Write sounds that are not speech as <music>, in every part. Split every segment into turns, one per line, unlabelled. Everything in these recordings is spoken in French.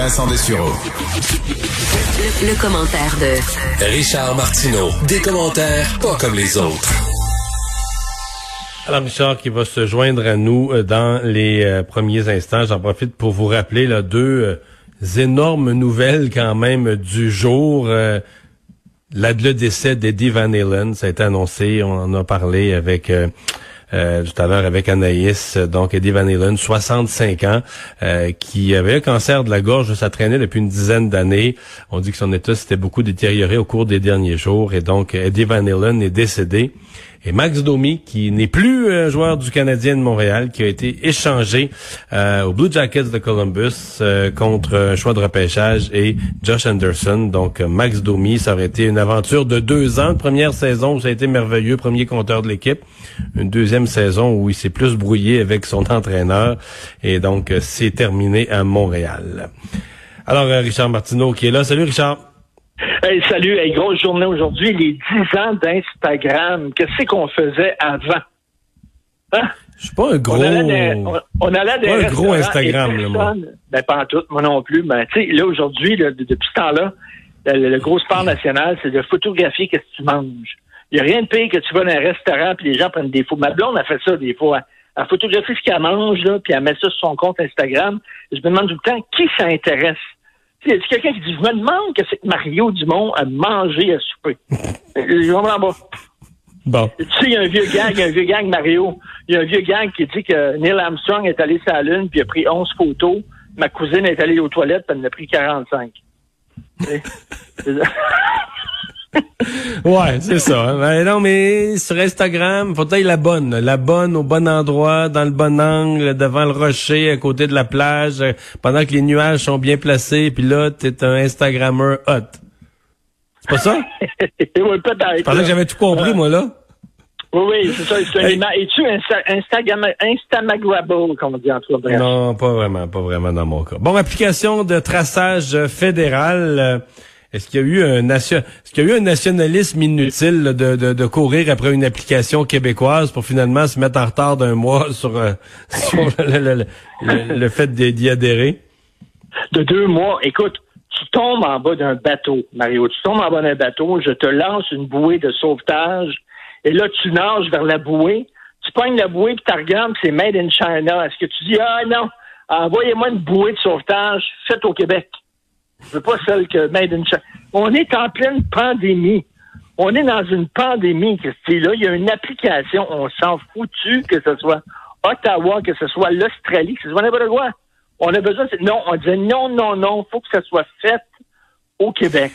Vincent Dessureau.
Le, le commentaire de
Richard Martineau. Des commentaires pas comme les autres.
Alors Richard qui va se joindre à nous euh, dans les euh, premiers instants. J'en profite pour vous rappeler là, deux euh, énormes nouvelles quand même du jour. Euh, la, le décès d'Eddie Van Halen, ça a été annoncé, on en a parlé avec euh, euh, tout à l'heure avec Anaïs, donc Eddie Van Halen, 65 ans, euh, qui avait un cancer de la gorge, ça traînait depuis une dizaine d'années. On dit que son état s'était beaucoup détérioré au cours des derniers jours et donc Eddie Van Halen est décédé. Et Max Domi, qui n'est plus euh, joueur du Canadien de Montréal, qui a été échangé euh, aux Blue Jackets de Columbus euh, contre un choix de repêchage et Josh Anderson. Donc Max Domi, ça aurait été une aventure de deux ans. Première saison où ça a été merveilleux, premier compteur de l'équipe. Une deuxième saison où il s'est plus brouillé avec son entraîneur. Et donc c'est terminé à Montréal. Alors Richard Martineau qui est là. Salut Richard.
Hey, salut, hey, grosse journée aujourd'hui, les 10 ans d'Instagram. Qu'est-ce qu'on faisait avant?
Hein? Je suis pas un gros.
On allait des, on, on allait des
pas un gros Instagram, là, moi.
Ben, pas en tout, moi non plus. Mais, tu sais, là, aujourd'hui, depuis ce temps-là, le, le, gros sport national, c'est de photographier qu'est-ce que tu manges. Il n'y a rien de pire que tu vas dans un restaurant puis les gens prennent des photos. Ma blonde a fait ça des fois. Elle photographie ce qu'elle mange, là, puis elle met ça sur son compte Instagram. Je me demande tout le temps qui ça intéresse. Il y a quelqu'un qui dit, je me demande que c'est Mario Dumont a mangé à souper? <laughs> je pas.
Bon.
Tu sais, il y a un vieux gang, un vieux gang Mario. Il y a un vieux gang qui dit que Neil Armstrong est allé sur la Lune puis a pris 11 photos. Ma cousine est allée aux toilettes puis elle en a pris 45. <laughs>
ouais, c'est ça. Ben non, mais sur Instagram, faut être la bonne. La bonne au bon endroit, dans le bon angle, devant le rocher, à côté de la plage, pendant que les nuages sont bien placés, puis là, t'es un Instagrammeur hot. C'est pas ça? <laughs>
oui, peut-être.
Je pensais que j'avais tout compris, moi, là.
Oui, oui, c'est ça. C'est hey. Es-tu Insta Instamagrable, comme on dit entre autres?
Non, pas vraiment, pas vraiment dans mon cas. Bon, application de traçage fédéral. Euh, est-ce qu'il y a eu un nation, est-ce qu'il y a eu un nationalisme inutile de, courir après une application québécoise pour finalement se mettre en retard d'un mois <laughs> sur, euh, <laughs> sur le, fait d'y adhérer?
De deux mois. Écoute, tu tombes en bas d'un bateau, Mario. Tu tombes en bas d'un bateau, je te lance une bouée de sauvetage, et là, tu nages vers la bouée, tu pognes la bouée, puis tu regardes, c'est Made in China. Est-ce que tu dis, ah non, envoyez-moi une bouée de sauvetage faite au Québec? Je veux pas celle que Made in China. On est en pleine pandémie. On est dans une pandémie, Christy. Là, il y a une application. On s'en foutu que ce soit Ottawa, que ce soit l'Australie, que ce soit n'importe quoi. On a besoin de... Non, on disait non, non, non, faut que ça soit fait au Québec.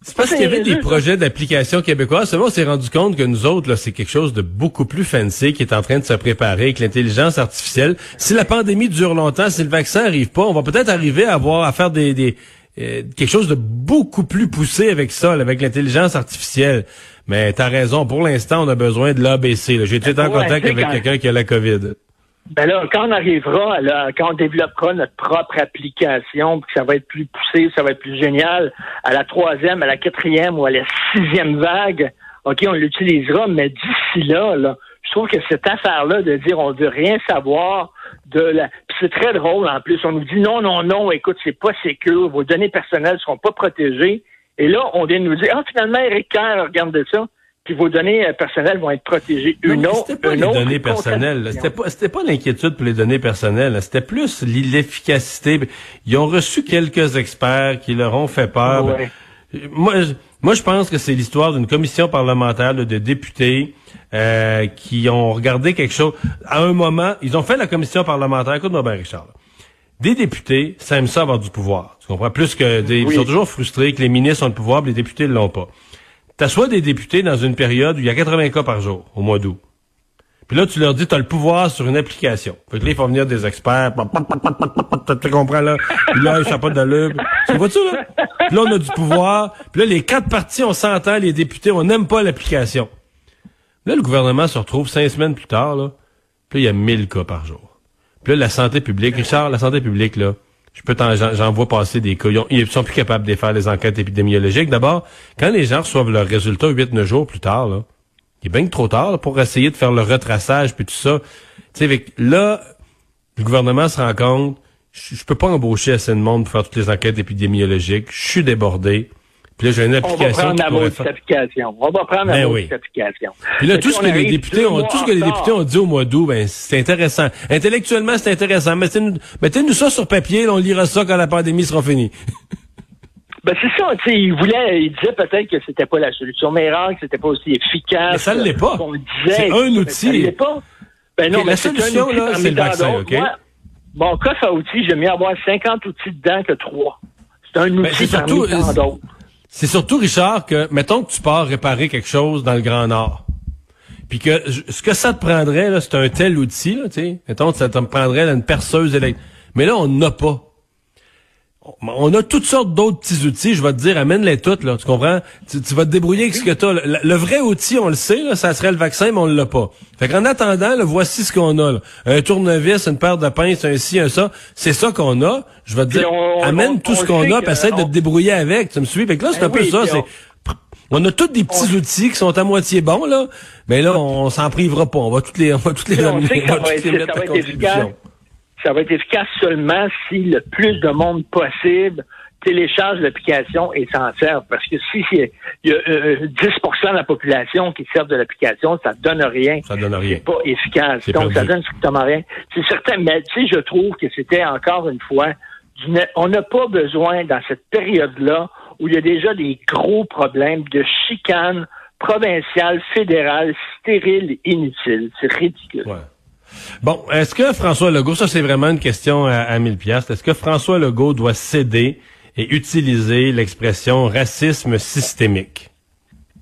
C'est parce qu'il y avait des projets d'application québécoise. Seulement, on s'est rendu compte que nous autres, là, c'est quelque chose de beaucoup plus fancy qui est en train de se préparer avec l'intelligence artificielle. Si la pandémie dure longtemps, si le vaccin arrive pas, on va peut-être arriver à avoir à faire des, des euh, quelque chose de beaucoup plus poussé avec ça, là, avec l'intelligence artificielle. Mais t'as raison. Pour l'instant, on a besoin de l'ABC. J'ai été en contact avec quelqu'un qui a la COVID.
Ben là, quand on arrivera, là, quand on développera notre propre application, puis que ça va être plus poussé, ça va être plus génial, à la troisième, à la quatrième ou à la sixième vague, OK, on l'utilisera, mais d'ici là, là, trouve que cette affaire-là de dire on veut rien savoir de la. Puis c'est très drôle en plus. On nous dit non, non, non, écoute, c'est pas sécure, vos données personnelles seront pas protégées. Et là, on vient de nous dire Ah, finalement, Eric Kerr, regarde ça puis vos données personnelles vont être protégées. Une autre,
c'était pas les données personnelles. C'était pas, c'était pas l'inquiétude pour les données personnelles. C'était plus l'efficacité. Ils ont reçu quelques experts qui leur ont fait peur.
Ouais.
Moi, moi, je pense que c'est l'histoire d'une commission parlementaire de députés euh, qui ont regardé quelque chose. À un moment, ils ont fait la commission parlementaire. Écoute-moi bien, Richard. Des députés, ça aime ça avoir du pouvoir. Tu comprends? Plus que des,
Oui.
ils sont toujours frustrés que les ministres ont le pouvoir, mais les députés ne l'ont pas. T'assois des députés dans une période où il y a 80 cas par jour, au mois d'août. Puis là, tu leur dis, tu as le pouvoir sur une application. Fait que là, ils font venir des experts. Tu comprends, là? Puis là, ils pas d'allure. Tu vois-tu, là? Puis là, on a du pouvoir. Puis là, les quatre partis, on s'entend, les députés, on n'aime pas l'application. Là, le gouvernement se retrouve cinq semaines plus tard, là. Puis là, il y a 1000 cas par jour. Puis là, la santé publique, Richard, la santé publique, là, je peux j'en vois passer des cas. Ils, sont plus capables de faire les enquêtes épidémiologiques. D'abord, quand les gens reçoivent leurs résultats 8-9 jours plus tard, là, il est bien trop tard pour essayer de faire le retraçage puis tout ça. Tu sais, là, le gouvernement se rend compte, je, je peux pas embaucher assez de monde pour faire toutes les enquêtes épidémiologiques. Je suis débordé. Puis là, j'ai une application.
On va prendre la application. On va prendre la ben application.
Puis là, tout ce que les députés ont, tout ce que les députés ont dit au mois d'août, ben, c'est intéressant. Intellectuellement, c'est intéressant. Mettez-nous, mettez-nous ça sur papier, là, on lira ça quand la pandémie sera finie. <laughs>
Ben c'est ça, tu sais, il voulait, il disait peut-être que c'était pas la solution miracle, que c'était pas aussi efficace. Mais
ça ne l'est pas. C'est un outil. Ça
l'est pas. Ben non, mais la
solution là, c'est le vaccin, ok.
Bon, coffre à outils, j'aime mieux avoir 50 outils dedans que 3. C'est un ben, outil parmi tant d'autres.
C'est surtout, Richard, que, mettons que tu pars réparer quelque chose dans le Grand Nord. Puis que ce que ça te prendrait, là, c'est un tel outil, là, tu sais. Mettons que ça te prendrait une perceuse électrique. Mais là, on n'a pas on a toutes sortes d'autres petits outils. Je vais te dire, amène-les toutes, là. Tu comprends? Tu, vas te débrouiller avec ce que tu as. Le, vrai outil, on le sait, là, ça serait le vaccin, mais on l'a pas. Fait qu'en attendant, là, voici ce qu'on a. Là. Un tournevis, une paire de pinces, un ci, un ça. C'est ça qu'on a. Je vais te dire, amène tout ce qu'on a, puis essaie de te débrouiller avec. Tu me suis? Fait que là, c'est ben un peu ça. C'est on a tous des petits outils qui sont à moitié bons, là. Mais là, on, s'en privera pas. On va toutes les, on va toutes les, on,
ça va être efficace seulement si le plus de monde possible télécharge l'application et s'en sert. Parce que si il y a 10% euh, de la population qui sert de l'application, ça donne rien.
Ça donne rien.
C'est pas efficace. Donc, ça donne strictement rien. C'est certain, mais tu sais, je trouve que c'était encore une fois, on n'a pas besoin dans cette période-là où il y a déjà des gros problèmes de chicane provinciale, fédérale, stérile, inutile. C'est ridicule.
Bon, est-ce que François Legault, ça c'est vraiment une question à, à 1000 pièces. Est-ce que François Legault doit céder et utiliser l'expression racisme systémique?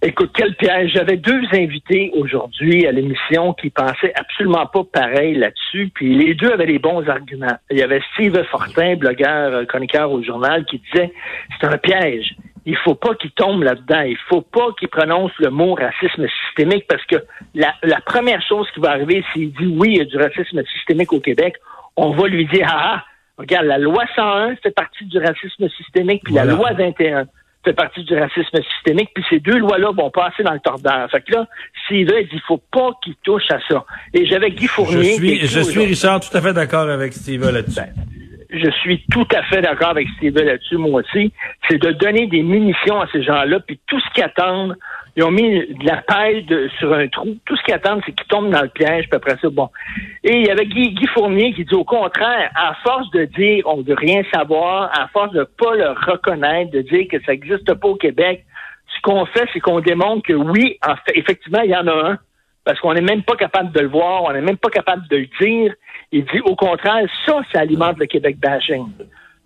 Écoute, quel piège. J'avais deux invités aujourd'hui à l'émission qui pensaient absolument pas pareil là-dessus, puis les deux avaient les bons arguments. Il y avait Steve Fortin, blogueur, chroniqueur au journal, qui disait c'est un piège il faut pas qu'il tombe là-dedans. Il faut pas qu'il prononce le mot racisme systémique parce que la, première chose qui va arriver s'il dit oui, il y a du racisme systémique au Québec, on va lui dire ah, ah regarde, la loi 101 fait partie du racisme systémique, puis la loi 21 fait partie du racisme systémique, puis ces deux lois-là vont passer dans le tordeur. Fait que là, s'il veut, il dit, faut pas qu'il touche à ça. Et j'avais Guy Fournier...
Je suis, je suis Richard, tout à fait d'accord avec Steve là-dessus. Ben,
je suis tout à fait d'accord avec Steve là-dessus, moi aussi, c'est de donner des munitions à ces gens-là, puis tout ce qu'ils attendent, ils ont mis de la paille sur un trou. Tout ce qu'ils attendent, c'est qu'ils tombent dans le piège, puis après ça, bon. Et il y avait Guy, Fournier qui dit au contraire, à force de dire on veut rien savoir, à force de pas le reconnaître, de dire que ça n'existe pas au Québec, ce qu'on fait, c'est qu'on démontre que oui, en fait, effectivement, il y en a un, parce qu'on n'est même pas capable de le voir, on n'est même pas capable de le dire. Il dit au contraire, ça, ça alimente le Québec bashing.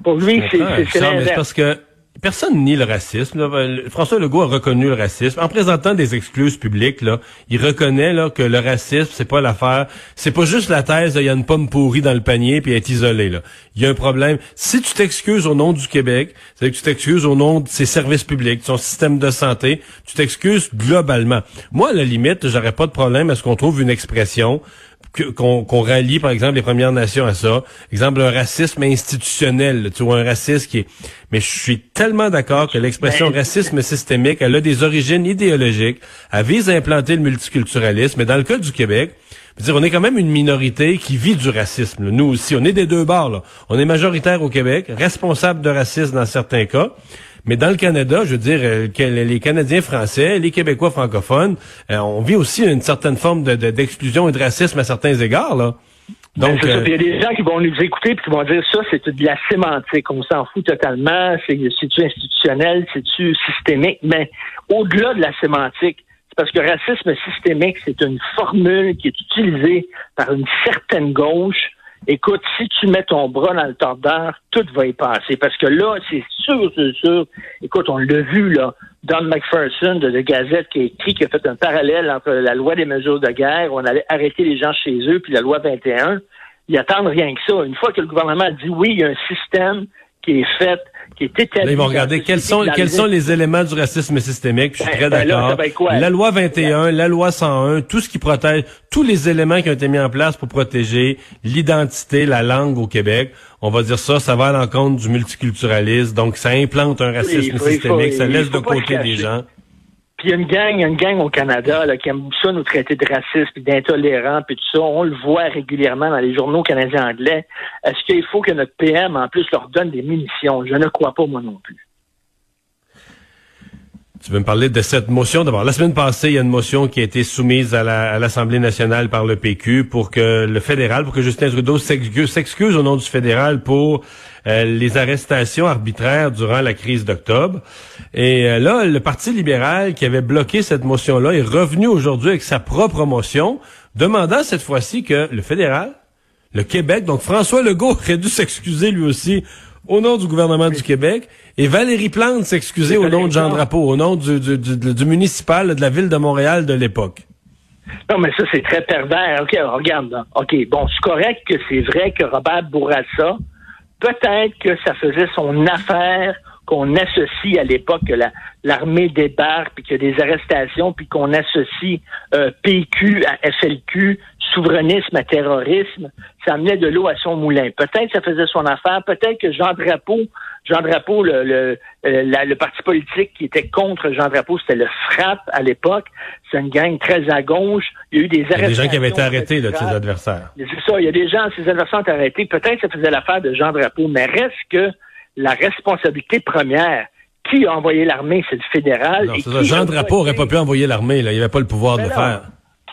Pour lui, c'est
parce que Personne nie le racisme. François Legault a reconnu le racisme en présentant des excuses publiques. Il reconnaît que le racisme c'est pas l'affaire, c'est pas juste la thèse il y a une pomme pourrie dans le panier puis être isolé. Là, il y a un problème. Si tu t'excuses au nom du Québec, c'est que tu t'excuses au nom de ses services publics, de son système de santé, tu t'excuses globalement. Moi, à la limite, j'aurais pas de problème à ce qu'on trouve une expression qu'on rallie, par exemple, les Premières Nations à ça. Exemple, un racisme institutionnel, tu vois, un racisme qui est... Mais je suis tellement d'accord que l'expression ben, racisme systémique, elle a des origines idéologiques, elle vise à implanter le multiculturalisme, mais dans le cas du Québec, dire, on est quand même une minorité qui vit du racisme. Nous aussi, on est des deux bords. Là. On est majoritaire au Québec, responsable de racisme dans certains cas. Mais dans le Canada, je veux dire, euh, les Canadiens français, les Québécois francophones, euh, on vit aussi une certaine forme d'exclusion et de racisme à certains égards, là.
Ben, Donc, euh, il y a des gens qui vont nous écouter et qui vont dire ça, c'est de la sémantique. On s'en fout totalement. C'est-tu institutionnel, c'est-tu systémique? Mais au-delà de la sémantique, c'est parce que racisme systémique, c'est une formule qui est utilisée par une certaine gauche écoute, si tu mets ton bras dans le tordeur, tout va y passer. Parce que là, c'est sûr, c'est sûr. Écoute, on l'a vu, là. Don McPherson de, de Gazette qui a écrit, qui a fait un parallèle entre la loi des mesures de guerre, où on allait arrêter les gens chez eux, puis la loi 21. Ils attendent rien que ça. Une fois que le gouvernement dit oui, il y a un système qui est fait qui est établi.
Là, ils vont regarder quels sont, quels sont les éléments du racisme systémique. Je suis
Ben,
très
ben
d'accord. La loi 21, la loi 101, tout ce qui protège, tous les éléments qui ont été mis en place pour protéger l'identité, la langue au Québec. On va dire ça, ça va à l'encontre du multiculturalisme. Donc, ça implante un racisme
faut-
systémique,
faut-
ça laisse de côté des gens.
Il y a une gang, y a une gang au Canada qui aime ça nous traiter de racistes, puis d'intolérants, puis tout ça. On le voit régulièrement dans les journaux canadiens anglais. Est-ce qu'il faut que notre PM, en plus, leur donne des munitions? Je ne crois pas, moi non plus.
Tu veux me parler de cette motion? D'abord. La semaine passée, il y a une motion qui a été soumise à à l'Assemblée nationale par le PQ pour que le fédéral, pour que Justin Trudeau s'excuse s'excuse au nom du fédéral pour les arrestations arbitraires durant la crise d'octobre. Et euh, là, le Parti libéral qui avait bloqué cette motion-là est revenu aujourd'hui avec sa propre motion, demandant cette fois-ci que le fédéral, le Québec, donc François Legault aurait dû s'excuser lui aussi au nom du gouvernement du Québec et Valérie Plante s'excuser au nom de Jean Drapeau, au nom du, du, du- du municipal de la ville de Montréal de l'époque.
Non, mais ça, c'est très pervers. OK, regarde. là. OK, bon, c'est correct que c'est vrai que Robert Bourassa, peut-être que ça faisait son affaire qu'on associe à l'époque que la- l'armée débarque, puis qu'il y a des arrestations, puis qu'on associe euh, PQ à FLQ, souverainisme à terrorisme, ça amenait de l'eau à son moulin. Peut-être que ça faisait son affaire, peut-être que Jean Drapeau, Jean Drapeau, le, le, euh, la- le parti politique qui était contre Jean Drapeau, c'était le FRAP à l'époque. C'est une gang très à gauche. Il y a eu des
Il y a
arrestations.
des gens qui avaient été arrêtés de ses adversaires.
C'est ça, il y a des gens, ses adversaires ont été arrêtés. Peut-être que ça faisait l'affaire de Jean Drapeau, mais reste que la responsabilité première, qui a envoyé l'armée, c'est le fédéral.
Non,
et
c'est ça.
qui
Jean Drapeau aurait pas pu envoyer l'armée, là. Il avait pas le pouvoir de le faire.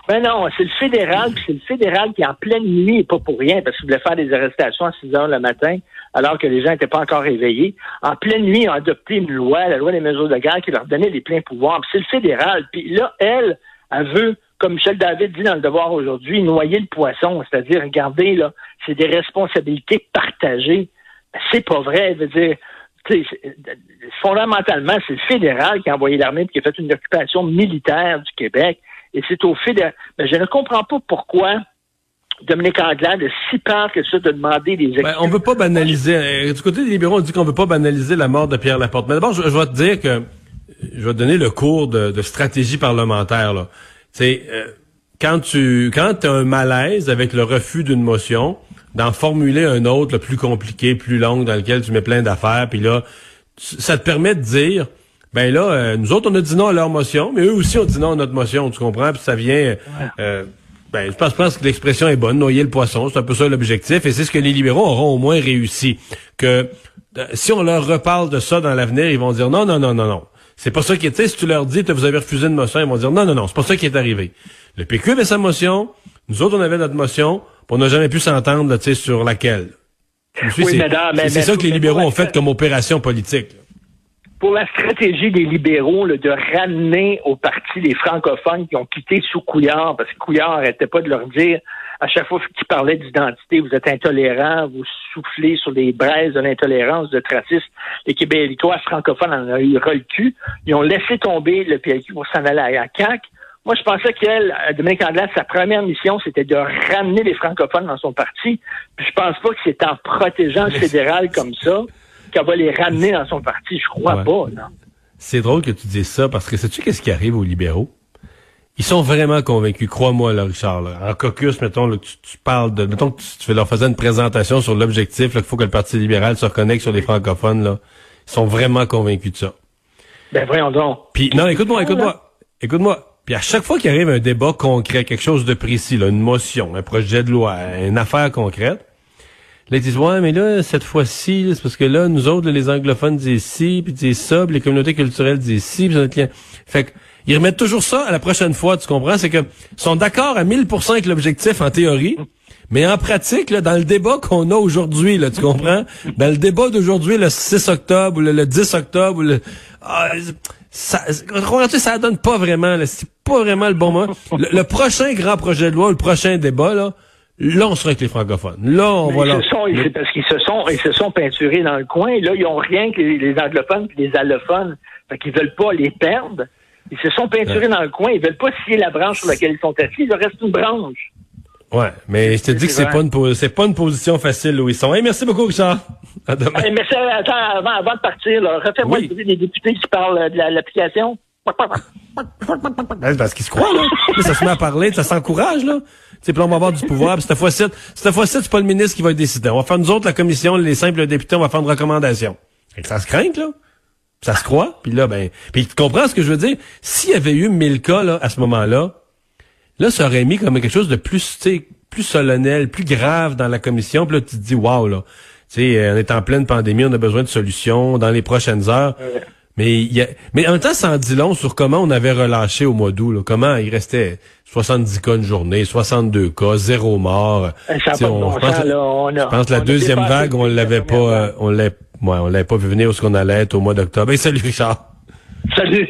Ben non, c'est le fédéral, c'est le fédéral qui, en pleine nuit, et pas pour rien, parce qu'il voulait faire des arrestations à 6 heures le matin, alors que les gens n'étaient pas encore réveillés. En pleine nuit, ils ont adopté une loi, la loi des mesures de guerre, qui leur donnait les pleins pouvoirs. C'est le fédéral. Puis là, elle, elle veut, comme Michel David dit dans le devoir aujourd'hui, noyer le poisson. C'est-à-dire, regardez, là, c'est des responsabilités partagées. C'est pas vrai. Veut dire, fondamentalement, c'est le fédéral qui a envoyé l'armée et qui a fait une occupation militaire du Québec. Et c'est au fédéral. Mais je ne comprends pas pourquoi Dominique Anglade a si peur que ça de demander des excuses.
Ben, on veut pas banaliser. euh, Du côté des libéraux, on dit qu'on veut pas banaliser la mort de Pierre Laporte. Mais d'abord, je, vais te dire que je vais te donner le cours de, stratégie parlementaire. Là. C'est euh, quand tu quand as un malaise avec le refus d'une motion, d'en formuler un autre, le plus compliqué, plus long, dans lequel tu mets plein d'affaires, puis là, tu- ça te permet de dire. Ben là, euh, nous autres, on a dit non à leur motion, mais eux aussi ont dit non à notre motion, tu comprends? Puis ça vient... euh, ben, je pense, je pense que l'expression est bonne, noyer le poisson, c'est un peu ça l'objectif, et c'est ce que les libéraux auront au moins réussi. Que euh, si on leur reparle de ça dans l'avenir, ils vont dire non, non, non, non, non. C'est pas ça qui est. Tu sais, si tu leur dis que vous avez refusé une motion, ils vont dire non, non, non, c'est pas ça qui est arrivé. Le PQ avait sa motion, nous autres on avait notre motion, on n'a jamais pu s'entendre là, tu sais, sur laquelle.
Oui,
c'est ça que les libéraux ont fait comme opération politique. là.
pour la stratégie des libéraux là, de ramener au parti les francophones qui ont quitté sous Couillard, parce que Couillard n'arrêtait pas de leur dire, à chaque fois qu'il parlait d'identité, vous êtes intolérants, vous soufflez sur les braises de l'intolérance, de tracisme. Les Québécois francophones en ont eu le cul. Ils ont laissé tomber le PLQ pour s'en aller à la CAQ. Moi, je pensais qu'elle, euh, Dominique Anglade, sa première mission, c'était de ramener les francophones dans son parti. Puis je pense pas que c'est en protégeant le fédéral comme ça qu'elle va les ramener dans son parti. Je crois
Ouais.
pas, non.
C'est drôle que tu dises ça parce que sais-tu qu'est-ce qui arrive aux libéraux? Ils sont vraiment convaincus, crois-moi, là, Richard. là. En caucus, mettons, là, que tu, tu parles de. Mettons que tu, tu leur faisais une présentation sur l'objectif, là, qu'il faut que le Parti libéral se reconnecte sur les francophones, là. Ils sont vraiment convaincus de ça.
Ben voyons donc.
Puis, non, écoute-moi, écoute-moi. Écoute-moi. Puis à chaque fois qu'il arrive un débat concret, quelque chose de précis, là, une motion, un projet de loi, une affaire concrète, là, ils disent, ouais, mais là, cette fois-ci, c'est parce que là, nous autres, là, les anglophones disent ci, puis disent ça, puis les communautés culturelles disent ci, puis notre. Fait que, ils remettent toujours ça à la prochaine fois, tu comprends? C'est que, sont d'accord à 1000% avec l'objectif en théorie, mais en pratique, là, dans le débat qu'on a aujourd'hui, là, tu comprends? Dans le débat d'aujourd'hui, le 6 octobre, ou le, le 10 octobre, ou le, ah, ça, ça donne pas vraiment, c'est pas vraiment le bon moment. Le, le prochain grand projet de loi, le prochain débat, là, Là, on sera avec les francophones. Là, on va
Ils
là.
se sont, c'est parce qu'ils se sont, ils se sont peinturés dans le coin. Là, ils ont rien que les, les anglophones et les allophones. Fait qu'ils veulent pas les perdre. Ils se sont peinturés dans le coin. Ils veulent pas scier la branche sur laquelle ils sont assis. Il reste une branche.
Ouais, mais je te dis que c'est pas une c'est pas une position facile où ils sont. Hey, merci beaucoup, Richard. À demain.
Hey, mais ça, attends, avant, avant de partir, là, refais-moi
Oui.
le bruit des députés qui parlent euh, de la- l'application.
Ben, c'est parce qu'ils se croient, là. Ça se met à parler, ça s'encourage, là. Tu sais, puis là, on va avoir du pouvoir. Puis cette fois-ci, cette fois-ci, c'est pas le ministre qui va décider. On va faire nous autres, la commission, les simples députés, on va faire une recommandation. Que ça se craint, là. Ça se croit. Puis là, ben, puis tu comprends ce que je veux dire? S'il y avait eu 1000 cas, là, à ce moment-là, là, ça aurait mis comme quelque chose de plus, tu sais, plus solennel, plus grave dans la commission. Puis là, tu te dis, waouh, là. Tu sais, euh, on est en pleine pandémie, on a besoin de solutions dans les prochaines heures. Mais y a, mais en même temps, ça en dit long sur comment on avait relâché au mois d'août. Comment il restait 70 cas une journée, 62 cas, zéro mort.
Eh, Ça pas de bon
je pense,
sens, là. On a-
je pense que la deuxième vague, on
la
l'avait pas, euh, on l'avait, ouais, on l'avait pas vu venir où ce qu'on allait être au mois d'octobre. Et salut Richard.
Salut.